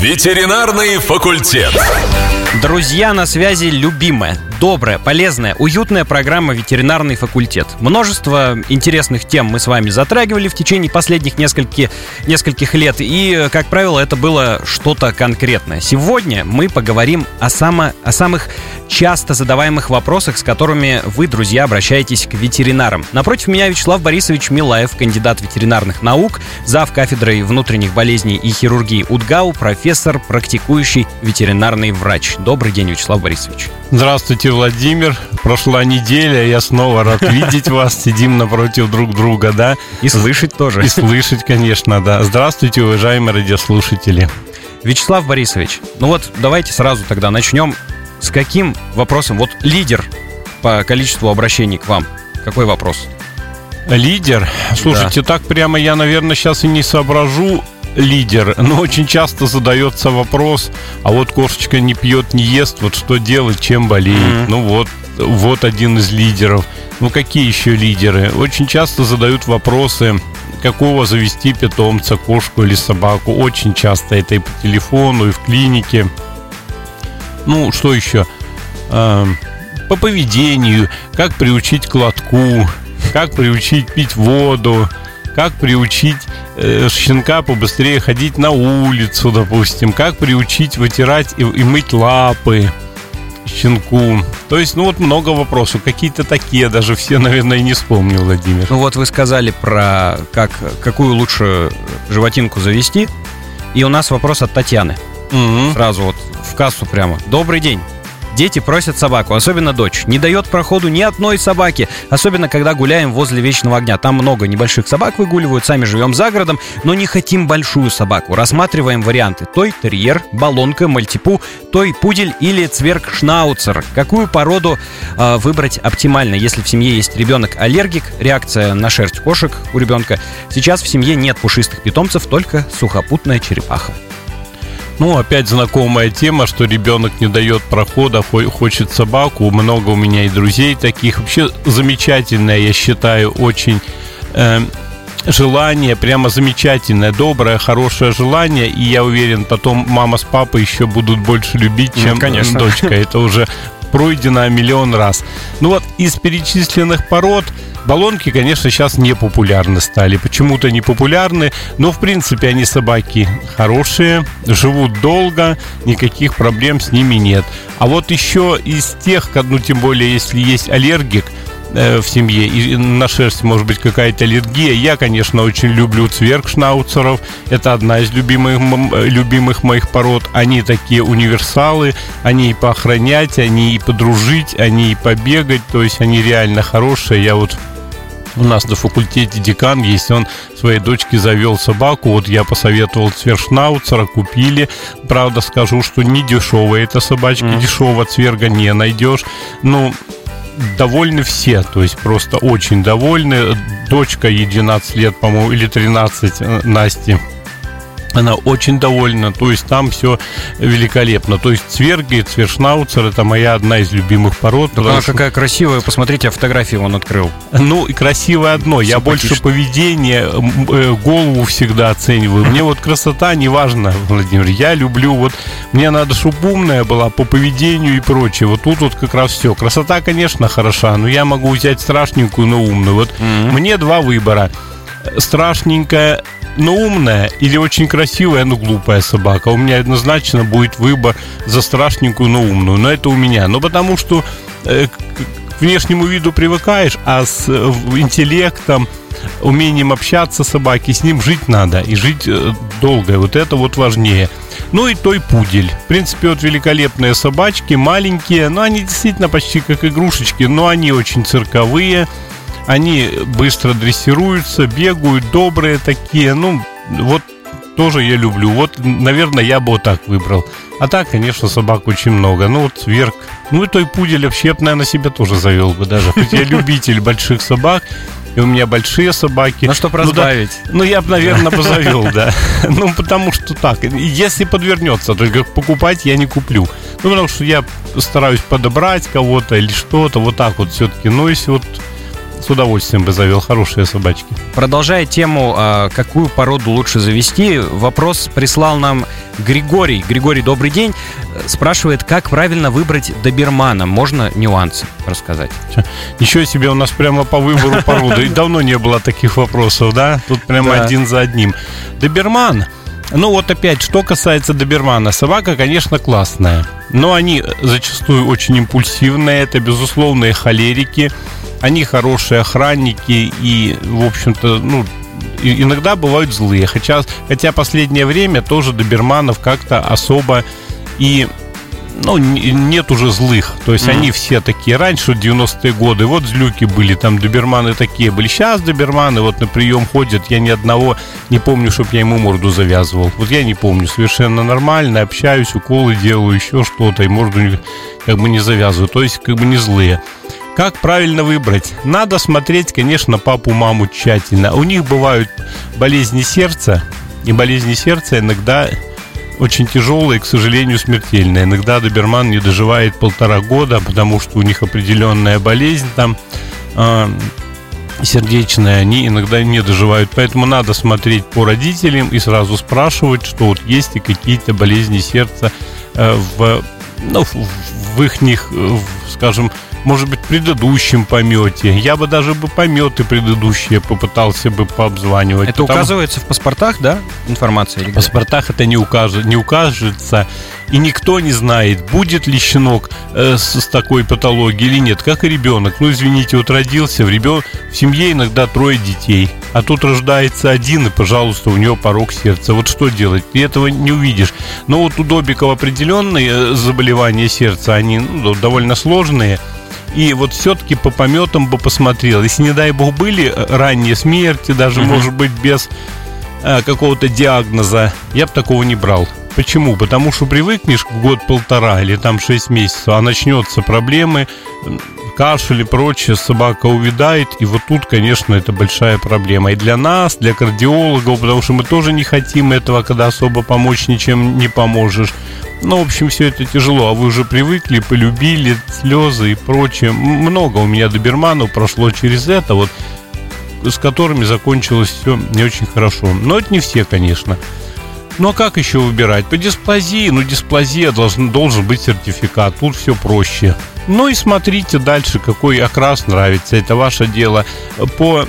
Ветеринарный факультет. Друзья, на связи любимая, добрая, полезная, уютная программа «Ветеринарный факультет». Множество интересных тем мы с вами затрагивали в течение последних нескольких, нескольких лет, и, как правило, это было что-то конкретное. Сегодня мы поговорим о, само, о самых часто задаваемых вопросах, с которыми вы, друзья, обращаетесь к ветеринарам. Напротив меня Вячеслав Борисович Милаев, кандидат ветеринарных наук, зав. кафедрой внутренних болезней и хирургии УДГАУ, профессор, практикующий ветеринарный врач. Добрый день, Вячеслав Борисович. Здравствуйте, Владимир. Прошла неделя, я снова рад видеть вас. Сидим напротив друг друга, да? И слышать тоже. И слышать, конечно, да. Здравствуйте, уважаемые радиослушатели. Вячеслав Борисович, ну вот давайте сразу тогда начнем. С каким вопросом? Вот лидер по количеству обращений к вам. Какой вопрос? Лидер? Слушайте, да. так прямо я, наверное, сейчас и не соображу лидер, но очень часто задается вопрос, а вот кошечка не пьет, не ест, вот что делать, чем болеет? Mm-hmm. Ну вот, вот один из лидеров. Ну какие еще лидеры? Очень часто задают вопросы, какого завести питомца, кошку или собаку. Очень часто это и по телефону, и в клинике. Ну, что еще? А, по поведению, как приучить к лотку, как приучить пить воду, как приучить щенка побыстрее ходить на улицу, допустим, как приучить вытирать и, и мыть лапы щенку. То есть, ну вот много вопросов. Какие-то такие, даже все, наверное, и не вспомнил, Владимир. Ну вот вы сказали про как, какую лучше животинку завести. И у нас вопрос от Татьяны. Угу. Сразу вот в кассу прямо. Добрый день. Дети просят собаку, особенно дочь. Не дает проходу ни одной собаки, особенно когда гуляем возле Вечного огня. Там много небольших собак выгуливают, сами живем за городом, но не хотим большую собаку. Рассматриваем варианты. Той терьер, баллонка, мальтипу, той пудель или цверк-шнауцер. Какую породу э, выбрать оптимально, если в семье есть ребенок-аллергик, реакция на шерсть кошек у ребенка. Сейчас в семье нет пушистых питомцев, только сухопутная черепаха. Ну, опять знакомая тема, что ребенок не дает прохода, хочет собаку. Много у меня и друзей таких. Вообще замечательное, я считаю, очень э, желание, прямо замечательное, доброе, хорошее желание. И я уверен, потом мама с папой еще будут больше любить, чем ну, конечно. дочка. Это уже пройдено миллион раз. Ну вот из перечисленных пород Баллонки, конечно, сейчас не популярны стали. Почему-то не популярны, но в принципе они собаки хорошие, живут долго, никаких проблем с ними нет. А вот еще из тех, ну тем более если есть аллергик, в семье, и на шерсть может быть какая-то аллергия. Я, конечно, очень люблю цверкшнауцеров. Это одна из любимых, любимых моих пород. Они такие универсалы. Они и поохранять, они и подружить, они и побегать. То есть они реально хорошие. Я вот у нас на факультете декан есть, он своей дочке завел собаку. Вот я посоветовал цвершнауцера, купили. Правда, скажу, что не дешевая эта собачка, mm. дешевого цверга не найдешь. Ну, довольны все, то есть просто очень довольны. Дочка ей 12 лет, по-моему, или 13 э, Насти она очень довольна, то есть там все великолепно. То есть цверги, цвершнауцер это моя одна из любимых пород. Так она что... какая красивая, посмотрите, фотографии он открыл. Ну, и красивое одно, я больше поведение, э, голову всегда оцениваю. Мне вот красота не важна, Владимир, я люблю вот, мне надо, чтобы умная была по поведению и прочее. Вот тут вот как раз все. Красота, конечно, хороша, но я могу взять страшненькую, но умную. Вот mm-hmm. мне два выбора. Страшненькая но умная или очень красивая, но глупая собака. У меня однозначно будет выбор за страшненькую, но умную. Но это у меня. Но потому что э, к внешнему виду привыкаешь, а с э, интеллектом, умением общаться собаки, с ним жить надо. И жить э, долго. Вот это вот важнее. Ну и той пудель. В принципе, вот великолепные собачки, маленькие, но они действительно почти как игрушечки, но они очень цирковые они быстро дрессируются, бегают, добрые такие. Ну, вот тоже я люблю. Вот, наверное, я бы вот так выбрал. А так, конечно, собак очень много. Ну, вот Верк. Ну, и той пудель вообще я бы, наверное, себя тоже завел бы даже. Хоть я любитель больших собак, и у меня большие собаки. Ну, чтобы разбавить. Ну, да, ну я бы, наверное, позавел, да. Ну, потому что так. Если подвернется, только покупать я не куплю. Ну, потому что я стараюсь подобрать кого-то или что-то, вот так вот все-таки. Ну, если вот с удовольствием бы завел. Хорошие собачки. Продолжая тему, а, какую породу лучше завести, вопрос прислал нам Григорий. Григорий, добрый день. Спрашивает, как правильно выбрать добермана. Можно нюансы рассказать? Еще себе у нас прямо по выбору породы. Давно не было таких вопросов, да? Тут прямо да. один за одним. Доберман – ну вот опять, что касается добермана, собака, конечно, классная, но они зачастую очень импульсивные, это безусловные холерики, они хорошие охранники и, в общем-то, ну, иногда бывают злые. Хотя, хотя последнее время тоже доберманов как-то особо и ну, нет уже злых. То есть mm-hmm. они все такие. Раньше, 90-е годы, вот злюки были, там доберманы такие были. Сейчас доберманы вот на прием ходят. Я ни одного не помню, чтобы я ему морду завязывал. Вот я не помню. Совершенно нормально, общаюсь, уколы делаю, еще что-то, и морду как бы не завязываю. То есть как бы не злые. Как правильно выбрать? Надо смотреть, конечно, папу, маму тщательно. У них бывают болезни сердца, и болезни сердца иногда очень тяжелые, к сожалению, смертельные. Иногда доберман не доживает полтора года, потому что у них определенная болезнь там э, сердечная, они иногда не доживают. Поэтому надо смотреть по родителям и сразу спрашивать, что вот есть ли какие-то болезни сердца э, в, ну, в, в их, скажем, может быть, предыдущем помете. Я бы даже бы пометы предыдущие попытался бы пообзванивать. Это потому... указывается в паспортах, да, информация? В паспортах это не, укажет, не укажется. И никто не знает, будет ли щенок э, с, с такой патологией или нет, как и ребенок. Ну, извините, вот родился в, ребен... в семье иногда трое детей, а тут рождается один, и, пожалуйста, у него порог сердца. Вот что делать? Ты этого не увидишь. Но вот у Добикова определенные э, заболевания сердца, они ну, довольно сложные. И вот все-таки по пометам бы посмотрел. Если, не дай бог, были э, ранние смерти, даже, mm-hmm. может быть, без э, какого-то диагноза, я бы такого не брал. Почему? Потому что привыкнешь год-полтора или там шесть месяцев, а начнется проблемы, кашель и прочее, собака увядает, и вот тут, конечно, это большая проблема. И для нас, для кардиологов, потому что мы тоже не хотим этого, когда особо помочь ничем не поможешь. Ну, в общем, все это тяжело, а вы уже привыкли, полюбили, слезы и прочее. Много у меня доберманов прошло через это, вот с которыми закончилось все не очень хорошо. Но это не все, конечно. Ну а как еще выбирать? По дисплазии, ну дисплазия должен, должен быть сертификат, тут все проще. Ну и смотрите дальше, какой окрас нравится, это ваше дело. По,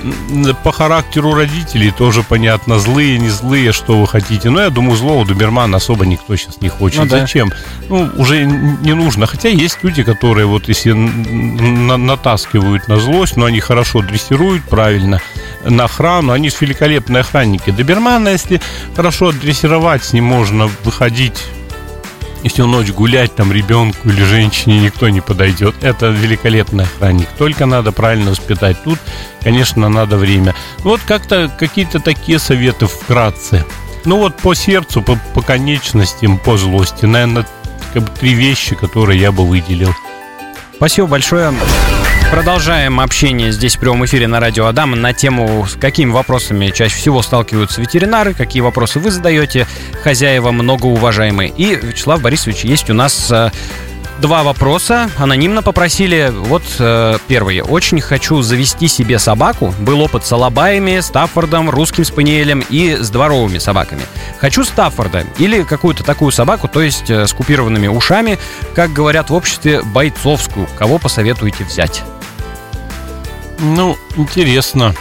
по характеру родителей тоже понятно, злые, не злые, что вы хотите. Но я думаю, злого добермана особо никто сейчас не хочет. Ну, да. Зачем? Ну, уже не нужно. Хотя есть люди, которые вот если на, натаскивают на злость, но они хорошо дрессируют правильно на охрану, они же великолепные охранники. Добермана, если хорошо дрессировать, с ним можно выходить и всю ночь гулять там ребенку или женщине никто не подойдет. Это великолепный охранник. Только надо правильно воспитать. Тут, конечно, надо время. Вот как-то какие-то такие советы вкратце. Ну вот по сердцу, по, по конечностям, по злости. Наверное, как бы три вещи, которые я бы выделил. Спасибо большое. Продолжаем общение здесь в прямом эфире на радио Адам на тему, с какими вопросами чаще всего сталкиваются ветеринары, какие вопросы вы задаете, хозяева многоуважаемые. И, Вячеслав Борисович, есть у нас э, два вопроса. Анонимно попросили. Вот э, первый. Очень хочу завести себе собаку. Был опыт с алабаями, Стаффордом, русским спаниелем и с дворовыми собаками. Хочу Стаффорда или какую-то такую собаку, то есть э, с купированными ушами, как говорят в обществе, бойцовскую. Кого посоветуете взять? Ну, интересно.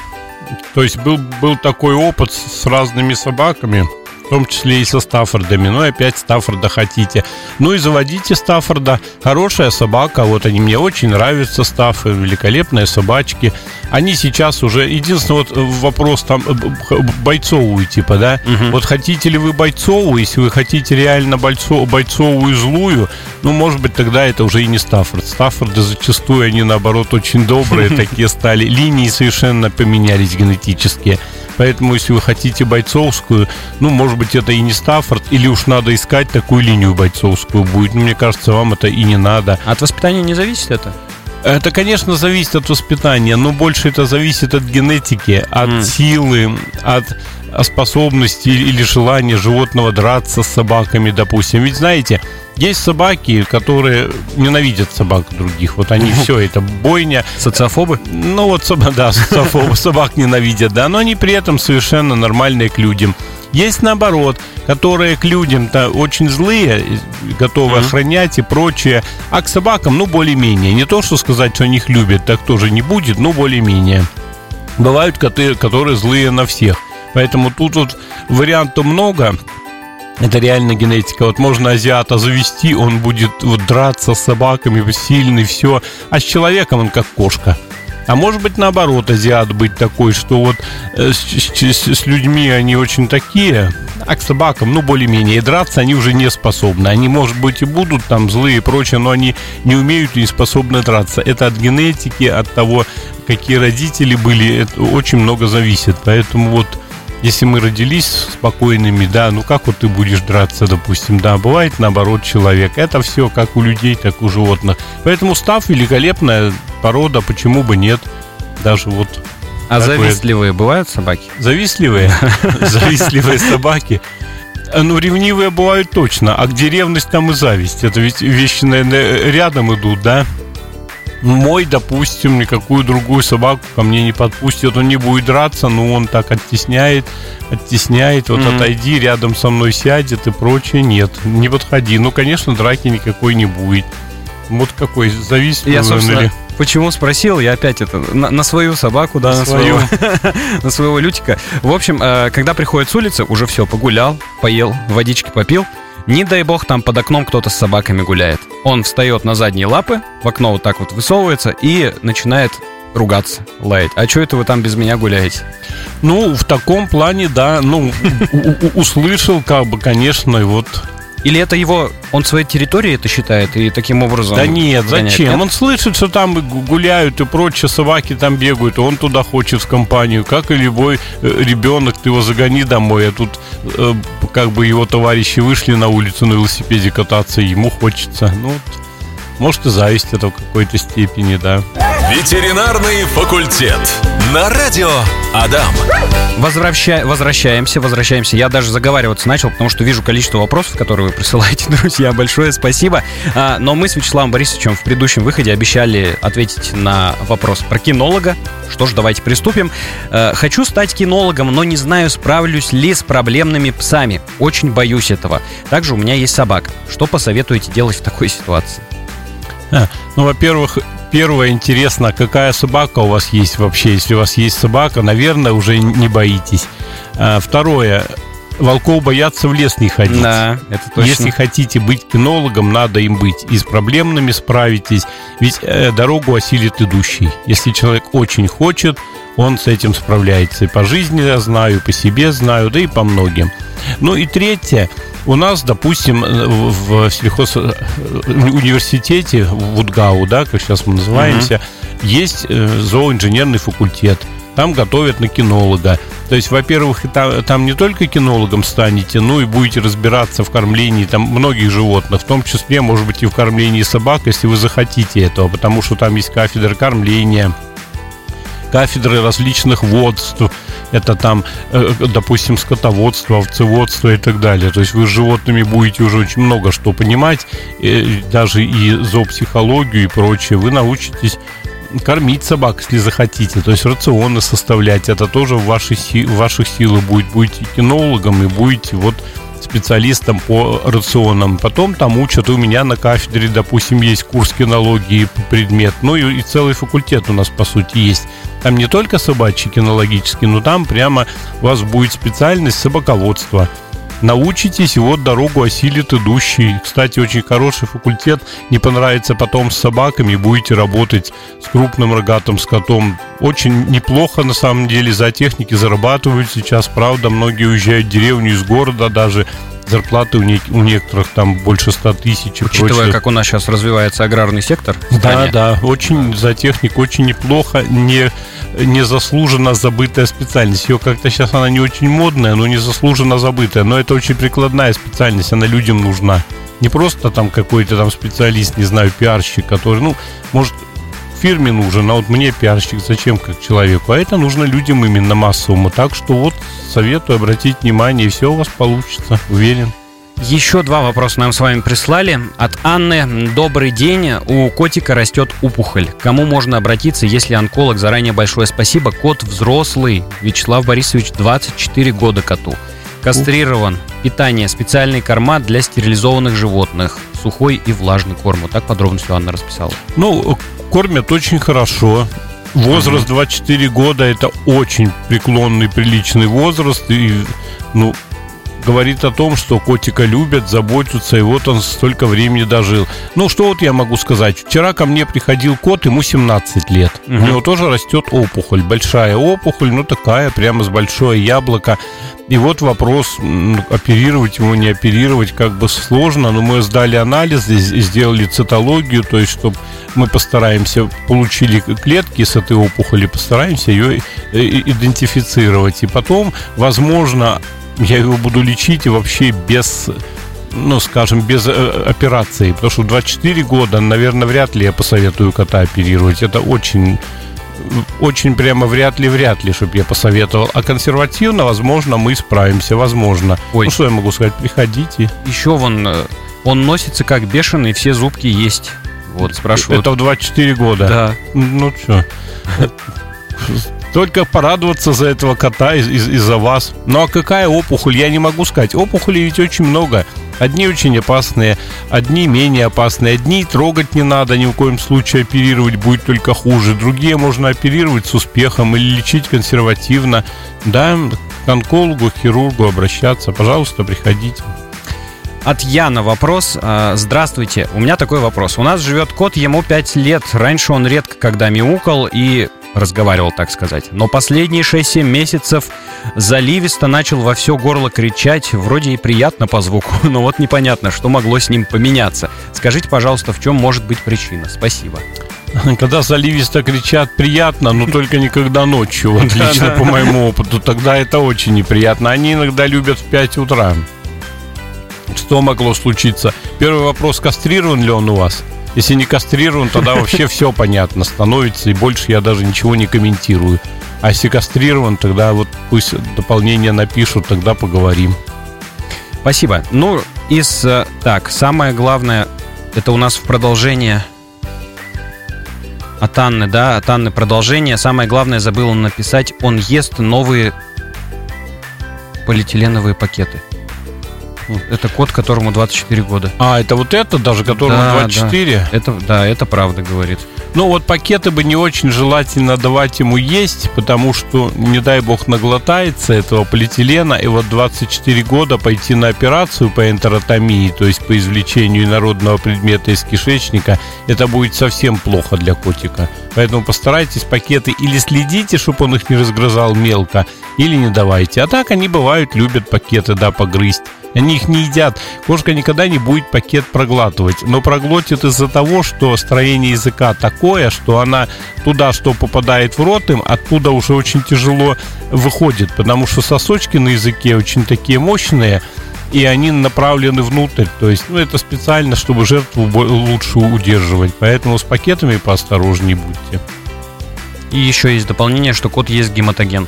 То есть был, был такой опыт с разными собаками – том числе и со Стаффордами. Ну и опять Стаффорда хотите. Ну и заводите Стаффорда. Хорошая собака, вот они мне очень нравятся, Стаффы, великолепные собачки. Они сейчас уже... Единственный вот вопрос там э, бойцовую типа, да? Угу. Вот хотите ли вы бойцовую, если вы хотите реально бойцов, бойцовую злую, ну, может быть, тогда это уже и не Стаффорд. Стаффорды зачастую, они, наоборот, очень добрые такие стали. Линии совершенно поменялись генетические. Поэтому, если вы хотите бойцовскую, ну, может быть, это и не Стаффорд, или уж надо искать такую линию бойцовскую будет. Ну, мне кажется, вам это и не надо. От воспитания не зависит это? Это, конечно, зависит от воспитания, но больше это зависит от генетики, от mm. силы, от способности или желание животного драться с собаками, допустим. Ведь знаете, есть собаки, которые ненавидят собак других. Вот они все, это бойня. Социофобы? Ну вот, да, социофобы, собак ненавидят, да, но они при этом совершенно нормальные к людям. Есть наоборот, которые к людям-то очень злые, готовы mm-hmm. охранять и прочее, а к собакам, ну, более-менее. Не то, что сказать, что они их любят, так тоже не будет, но более-менее. Бывают коты, которые злые на всех. Поэтому тут вот вариантов много. Это реально генетика. Вот можно азиата завести, он будет вот драться с собаками, сильный, все. А с человеком он как кошка. А может быть, наоборот, азиат быть такой, что вот э, с, с, с людьми они очень такие, а к собакам, ну, более-менее. И драться они уже не способны. Они, может быть, и будут там злые и прочее, но они не умеют и не способны драться. Это от генетики, от того, какие родители были, это очень много зависит. Поэтому вот если мы родились спокойными, да, ну как вот ты будешь драться, допустим, да, бывает наоборот человек. Это все как у людей, так и у животных. Поэтому став великолепная порода, почему бы нет? Даже вот а такое... завистливые бывают собаки? Завистливые? Завистливые собаки. Ну, ревнивые бывают точно. А где ревность, там и зависть. Это ведь вещи, наверное, рядом идут, да? Мой, допустим, никакую другую собаку ко мне не подпустит, он не будет драться, но он так оттесняет, оттесняет, вот mm-hmm. отойди, рядом со мной сядет и прочее, нет, не подходи. Ну, конечно, драки никакой не будет. Вот какой зависит. Я, собственно, или... почему спросил, я опять это, на, на свою собаку, да, на, на свою, на своего Лютика. В общем, э, когда приходит с улицы, уже все, погулял, поел, водички попил, не дай бог, там под окном кто-то с собаками гуляет. Он встает на задние лапы, в окно вот так вот высовывается и начинает ругаться, лаять. А что это вы там без меня гуляете? Ну, в таком плане, да, ну, услышал, как бы, конечно, и вот или это его, он своей территорией это считает и таким образом... Да нет, зачем? Нет? Он слышит, что там гуляют и прочие собаки там бегают, он туда хочет в компанию. Как и любой э, ребенок, ты его загони домой, а тут э, как бы его товарищи вышли на улицу на велосипеде кататься, ему хочется. Ну, может и зависть это в какой-то степени, да. Ветеринарный факультет. На радио Адам. Возвраща... Возвращаемся, возвращаемся. Я даже заговариваться начал, потому что вижу количество вопросов, которые вы присылаете, друзья. Большое спасибо. А, но мы с Вячеславом Борисовичем в предыдущем выходе обещали ответить на вопрос про кинолога. Что ж, давайте приступим. А, хочу стать кинологом, но не знаю, справлюсь ли с проблемными псами. Очень боюсь этого. Также у меня есть собака. Что посоветуете делать в такой ситуации? Ну, во-первых, первое интересно, какая собака у вас есть вообще. Если у вас есть собака, наверное, уже не боитесь. А, второе, волков боятся в лес не ходить. Да, это точно. Если хотите быть кинологом, надо им быть. И с проблемными справитесь. Ведь э, дорогу осилит идущий. Если человек очень хочет, он с этим справляется. И по жизни я знаю, и по себе знаю, да и по многим. Ну и третье, у нас, допустим, в сельхоз э, университете, в УДГАУ, да, как сейчас мы называемся, угу. есть э, зооинженерный факультет. Там готовят на кинолога. То есть, во-первых, там, там не только кинологом станете, но и будете разбираться в кормлении там многих животных, в том числе, может быть, и в кормлении собак, если вы захотите этого, потому что там есть кафедра кормления, кафедры различных водств, это там, э, допустим, скотоводство, овцеводство и так далее. То есть вы с животными будете уже очень много что понимать, даже и зоопсихологию и прочее. Вы научитесь кормить собак, если захотите, то есть рационы составлять, это тоже в, вашей, ваших силах будет. Будете кинологом и будете вот специалистом по рационам. Потом там учат у меня на кафедре, допустим, есть курс кинологии предмет, ну и, и целый факультет у нас, по сути, есть. Там не только собачий кинологический, но там прямо у вас будет специальность собаководства научитесь, и вот дорогу осилит идущий. Кстати, очень хороший факультет. Не понравится потом с собаками, будете работать с крупным рогатым скотом. Очень неплохо, на самом деле, за техники зарабатывают сейчас. Правда, многие уезжают в деревню из города даже зарплаты у, не, у некоторых там больше 100 тысяч. Учитывая, прочее. как у нас сейчас развивается аграрный сектор. Да, да, очень за технику очень неплохо, не, не заслуженно забытая специальность. Ее как-то сейчас она не очень модная, но не заслуженно забытая. Но это очень прикладная специальность, она людям нужна. Не просто там какой-то там специалист, не знаю, пиарщик, который, ну, может, фирме нужен, а вот мне пиарщик зачем как человеку, а это нужно людям именно массовому. Так что вот советую обратить внимание, и все у вас получится, уверен. Еще два вопроса нам с вами прислали. От Анны. Добрый день. У котика растет опухоль. Кому можно обратиться, если онколог? Заранее большое спасибо. Кот взрослый. Вячеслав Борисович, 24 года коту. Кастрирован. Питание. Специальный корма для стерилизованных животных. Сухой и влажный корм. Вот так подробно все Анна расписала. Ну, кормят очень хорошо. Возраст 24 года это очень преклонный, приличный возраст. И, ну, говорит о том, что котика любят, заботятся, и вот он столько времени дожил. Ну, что вот я могу сказать? Вчера ко мне приходил кот, ему 17 лет. Угу. У него тоже растет опухоль, большая опухоль, ну, такая, прямо с большое яблоко. И вот вопрос, оперировать его, не оперировать, как бы сложно, но мы сдали анализы, сделали цитологию, то есть, чтобы мы постараемся, получили клетки с этой опухоли, постараемся ее э, идентифицировать. И потом, возможно, я его буду лечить вообще без ну, скажем, без э, операции. Потому что в 24 года, наверное, вряд ли я посоветую кота оперировать. Это очень очень прямо вряд ли, вряд ли, чтобы я посоветовал. А консервативно, возможно, мы справимся, возможно. Ой. Ну, что я могу сказать? Приходите. Еще вон, э, он носится как бешеный, все зубки есть. Вот, спрашивают. Это в 24 года? Да. Ну, что? Только порадоваться за этого кота из- из- из-за вас. Ну а какая опухоль, я не могу сказать. Опухолей ведь очень много. Одни очень опасные, одни менее опасные, одни трогать не надо, ни в коем случае оперировать будет только хуже. Другие можно оперировать с успехом или лечить консервативно. Да, к онкологу, к хирургу обращаться. Пожалуйста, приходите. От Яна вопрос. А, здравствуйте, у меня такой вопрос. У нас живет кот, ему 5 лет. Раньше он редко когда мяукал и разговаривал, так сказать. Но последние 6-7 месяцев заливисто начал во все горло кричать, вроде и приятно по звуку, но вот непонятно, что могло с ним поменяться. Скажите, пожалуйста, в чем может быть причина? Спасибо. Когда заливисто кричат, приятно, но только никогда ночью, вот лично по моему опыту. Тогда это очень неприятно. Они иногда любят в 5 утра. Что могло случиться? Первый вопрос, кастрирован ли он у вас? Если не кастрирован, тогда вообще все понятно становится, и больше я даже ничего не комментирую. А если кастрирован, тогда вот пусть дополнение напишут, тогда поговорим. Спасибо. Ну, из... Э, так, самое главное, это у нас в продолжение от Анны, да, от Анны продолжение. Самое главное, забыл написать, он ест новые полиэтиленовые пакеты. Это кот, которому 24 года. А, это вот это даже, которому да, 24? Да. Это, да, это правда говорит. Ну вот пакеты бы не очень желательно давать ему есть, потому что, не дай бог, наглотается этого полиэтилена, и вот 24 года пойти на операцию по энтеротомии, то есть по извлечению инородного предмета из кишечника, это будет совсем плохо для котика. Поэтому постарайтесь пакеты или следите, чтобы он их не разгрызал мелко, или не давайте. А так они бывают, любят пакеты, да, погрызть. Они их не едят. Кошка никогда не будет пакет проглатывать. Но проглотит из-за того, что строение языка такое, что она туда, что попадает в рот им, оттуда уже очень тяжело выходит. Потому что сосочки на языке очень такие мощные, и они направлены внутрь. То есть, ну, это специально, чтобы жертву лучше удерживать. Поэтому с пакетами поосторожнее будьте. И еще есть дополнение, что кот есть гематоген.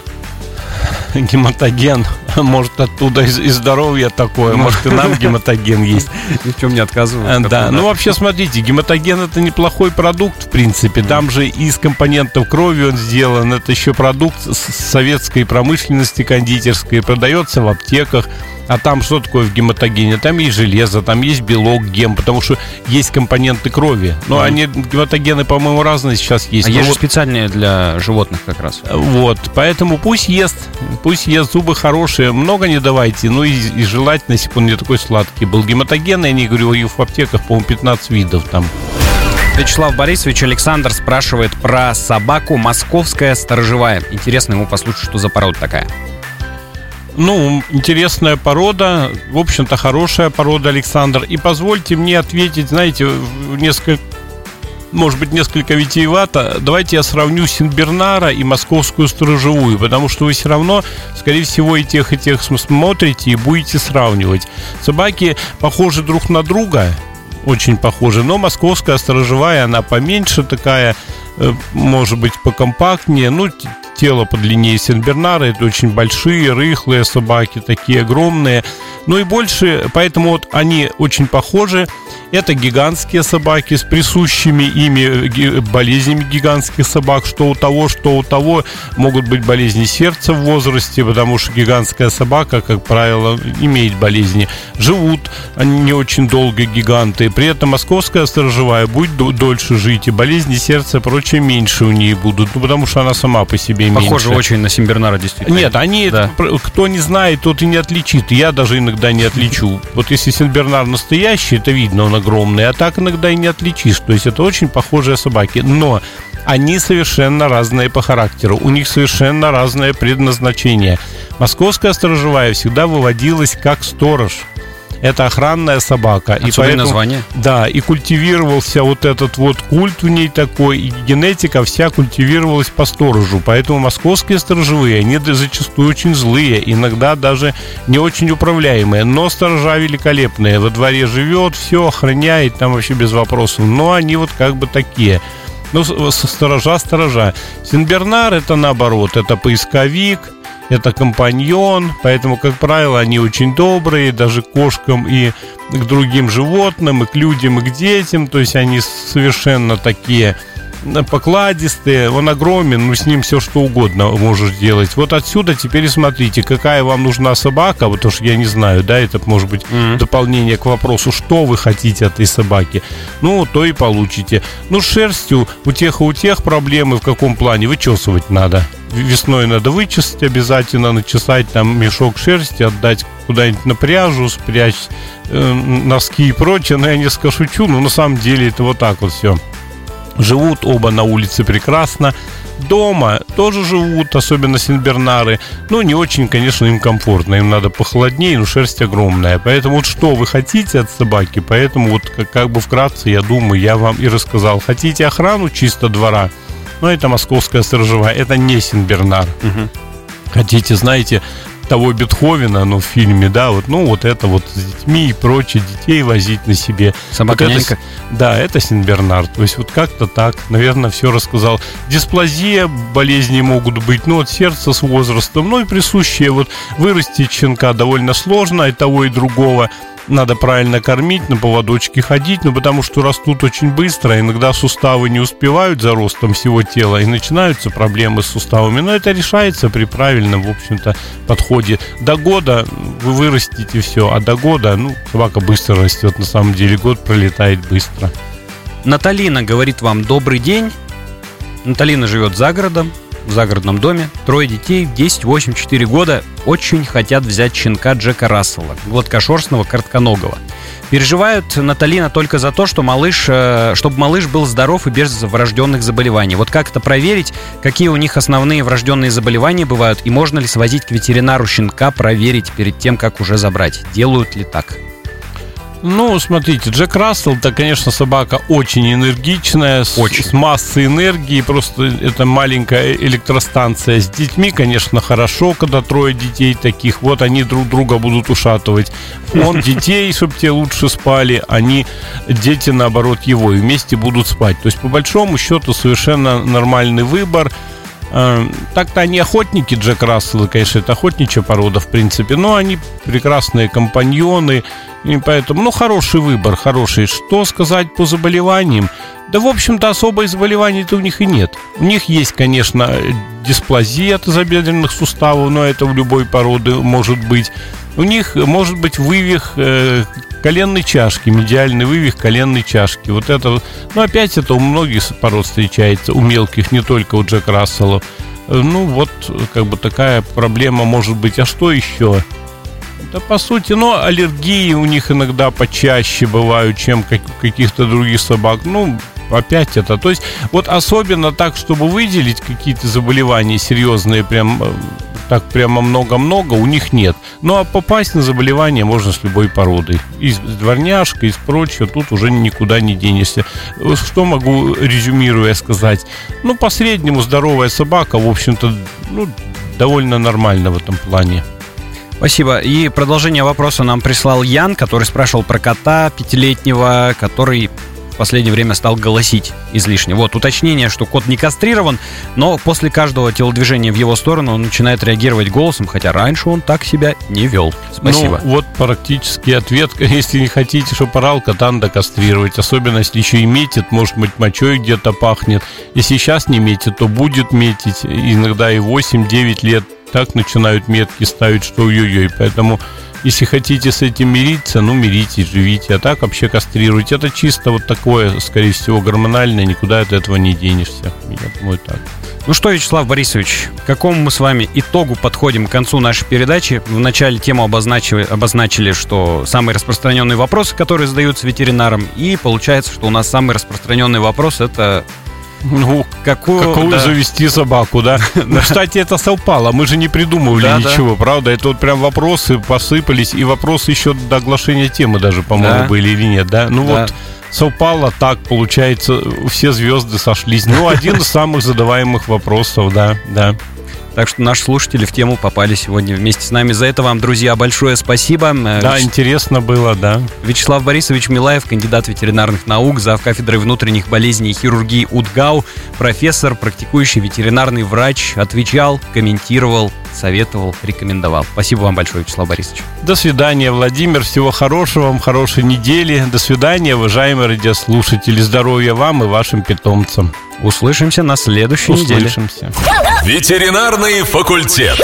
гематоген. Может, оттуда и, и здоровье такое. Может, и нам гематоген есть. Ни в чем не отказывают. Да, ну вообще, смотрите, гематоген это неплохой продукт, в принципе. Там же из компонентов крови он сделан. Это еще продукт советской промышленности кондитерской. Продается в аптеках. А там что такое в гематогене? Там есть железо, там есть белок, гем, потому что есть компоненты крови. Но mm. они, гематогены, по-моему, разные сейчас есть. А есть вот... специальные для животных как раз. Вот, поэтому пусть ест, пусть ест, зубы хорошие, много не давайте, ну и, и желательно, если бы он не такой сладкий был. Гематогены, я не говорю, в аптеках, по-моему, 15 видов там. Вячеслав Борисович Александр спрашивает про собаку московская сторожевая. Интересно ему послушать, что за порода такая. Ну, интересная порода, в общем-то, хорошая порода, Александр. И позвольте мне ответить, знаете, несколько, может быть, несколько витиевато. Давайте я сравню Синбернара и московскую сторожевую, потому что вы все равно, скорее всего, и тех, и тех смотрите и будете сравнивать. Собаки похожи друг на друга, очень похожи, но московская сторожевая, она поменьше такая, э, может быть, покомпактнее. Ну, тело подлиннее Сенбернара. Это очень большие, рыхлые собаки, такие огромные. Ну и больше, поэтому вот они очень похожи. Это гигантские собаки с присущими ими болезнями гигантских собак. Что у того, что у того могут быть болезни сердца в возрасте, потому что гигантская собака, как правило, имеет болезни. Живут они не очень долго, гиганты. При этом московская сторожевая будет дольше жить, и болезни сердца и прочее меньше у нее будут. Ну, потому что она сама по себе меньше. Похоже очень на Симбернара, действительно. Нет, они, да. кто не знает, тот и не отличит. Я даже иногда не отличу. Вот если Симбернар настоящий, это видно, он огромный, а так иногда и не отличишь. То есть это очень похожие собаки. Но они совершенно разные по характеру, у них совершенно разное предназначение. Московская сторожевая всегда выводилась как сторож – это охранная собака. Отсюда и поэтому, название? Да, и культивировался вот этот вот культ в ней такой, и генетика вся культивировалась по сторожу. Поэтому московские сторожевые, они зачастую очень злые, иногда даже не очень управляемые, но сторожа великолепные. Во дворе живет, все охраняет, там вообще без вопросов. Но они вот как бы такие. Ну, сторожа, сторожа. Синбернар это наоборот, это поисковик, это компаньон, поэтому, как правило, они очень добрые, даже к кошкам и к другим животным, и к людям, и к детям, то есть они совершенно такие покладистые, он огромен, ну с ним все что угодно можешь делать. Вот отсюда теперь смотрите, какая вам нужна собака, потому что я не знаю, да, это может быть mm-hmm. дополнение к вопросу, что вы хотите от этой собаки. Ну, то и получите. Ну, с шерстью у тех и у тех проблемы в каком плане вычесывать надо весной надо вычесать обязательно, начесать там мешок шерсти, отдать куда-нибудь на пряжу, спрячь э, носки и прочее. Но я не скажу чу, но на самом деле это вот так вот все. Живут оба на улице прекрасно. Дома тоже живут, особенно синбернары. Но не очень, конечно, им комфортно. Им надо похолоднее, но шерсть огромная. Поэтому вот что вы хотите от собаки, поэтому вот как, как бы вкратце, я думаю, я вам и рассказал. Хотите охрану чисто двора – но это московская сторожевая, это не Синбернар. Угу. Хотите, знаете, того Бетховена, ну, в фильме, да, вот, ну, вот это вот с детьми и прочее, детей возить на себе. Собака вот это, Да, это Синбернар. То есть вот как-то так, наверное, все рассказал. Дисплазия, болезни могут быть, ну, от сердца с возрастом, ну, и присущие, вот, вырастить щенка довольно сложно, и того, и другого надо правильно кормить, на поводочке ходить, ну потому что растут очень быстро, иногда суставы не успевают за ростом всего тела, и начинаются проблемы с суставами, но это решается при правильном, в общем-то, подходе. До года вы вырастите все, а до года, ну, собака быстро растет, на самом деле, год пролетает быстро. Наталина говорит вам добрый день. Наталина живет за городом, в загородном доме. Трое детей, 10, 8, 4 года, очень хотят взять щенка Джека Рассела, гладкошерстного, коротконогого. Переживают Наталина только за то, что малыш, э, чтобы малыш был здоров и без врожденных заболеваний. Вот как это проверить, какие у них основные врожденные заболевания бывают, и можно ли свозить к ветеринару щенка проверить перед тем, как уже забрать? Делают ли так? Ну, смотрите, Джек Рассел, это, конечно, собака очень энергичная, очень. С, с массой энергии, просто это маленькая электростанция. С детьми, конечно, хорошо, когда трое детей таких, вот они друг друга будут ушатывать. Он детей, чтобы те лучше спали, они, дети, наоборот, его, и вместе будут спать. То есть, по большому счету, совершенно нормальный выбор. Э, так-то они охотники, Джек Рассел, конечно, это охотничья порода, в принципе, но они прекрасные компаньоны, и поэтому, ну, хороший выбор, хороший. Что сказать по заболеваниям? Да, в общем-то, особых заболеваний-то у них и нет. У них есть, конечно, дисплазия тазобедренных суставов, но это у любой породы может быть. У них может быть вывих э, коленной чашки, медиальный вывих коленной чашки. Вот это, ну, опять это у многих пород встречается, у мелких, не только у Джек Рассела. Э, ну, вот, как бы такая проблема может быть. А что еще? Да, по сути, но аллергии у них иногда почаще бывают, чем как у каких-то других собак. Ну, опять это. То есть, вот особенно так, чтобы выделить какие-то заболевания серьезные, прям э, так прямо много-много, у них нет. Ну, а попасть на заболевание можно с любой породой. Из дворняжка, из прочего, тут уже никуда не денешься. Что могу, резюмируя, сказать? Ну, по среднему здоровая собака, в общем-то, ну, довольно нормально в этом плане. Спасибо. И продолжение вопроса нам прислал Ян, который спрашивал про кота пятилетнего, который в последнее время стал голосить излишне. Вот, уточнение, что кот не кастрирован, но после каждого телодвижения в его сторону он начинает реагировать голосом, хотя раньше он так себя не вел. Спасибо. Ну, вот практически ответ. Если не хотите, чтобы орал, кота надо кастрировать. Особенно, если еще и метит, может быть, мочой где-то пахнет. Если сейчас не метит, то будет метить. Иногда и 8-9 лет так начинают метки ставить, что ой-ой-ой. Поэтому если хотите с этим мириться, ну, миритесь, живите. А так вообще кастрируйте. Это чисто вот такое, скорее всего, гормональное. Никуда от этого не денешься. Я думаю, так. Ну что, Вячеслав Борисович, к какому мы с вами итогу подходим к концу нашей передачи? В начале тему обозначили, обозначили, что самые распространенные вопросы, которые задаются ветеринарам, и получается, что у нас самый распространенный вопрос это ну, какую, какую да. завести собаку, да? Ну, кстати, это совпало. Мы же не придумывали да, ничего, да. правда? Это вот прям вопросы посыпались, и вопросы еще до оглашения темы даже, по-моему, да. были или нет, да? Ну да. вот совпало так, получается, все звезды сошлись. Ну, один из самых задаваемых вопросов, да, да. Так что наши слушатели в тему попали сегодня вместе с нами. За это вам, друзья, большое спасибо. Э, да, Вяч... интересно было, да. Вячеслав Борисович Милаев, кандидат ветеринарных наук, зав. кафедрой внутренних болезней и хирургии УДГАУ, профессор, практикующий ветеринарный врач, отвечал, комментировал, советовал, рекомендовал. Спасибо вам большое, Вячеслав Борисович. До свидания, Владимир. Всего хорошего вам, хорошей недели. До свидания, уважаемые радиослушатели. Здоровья вам и вашим питомцам. Услышимся на следующей Услышимся. неделе. Ветеринарный факультет.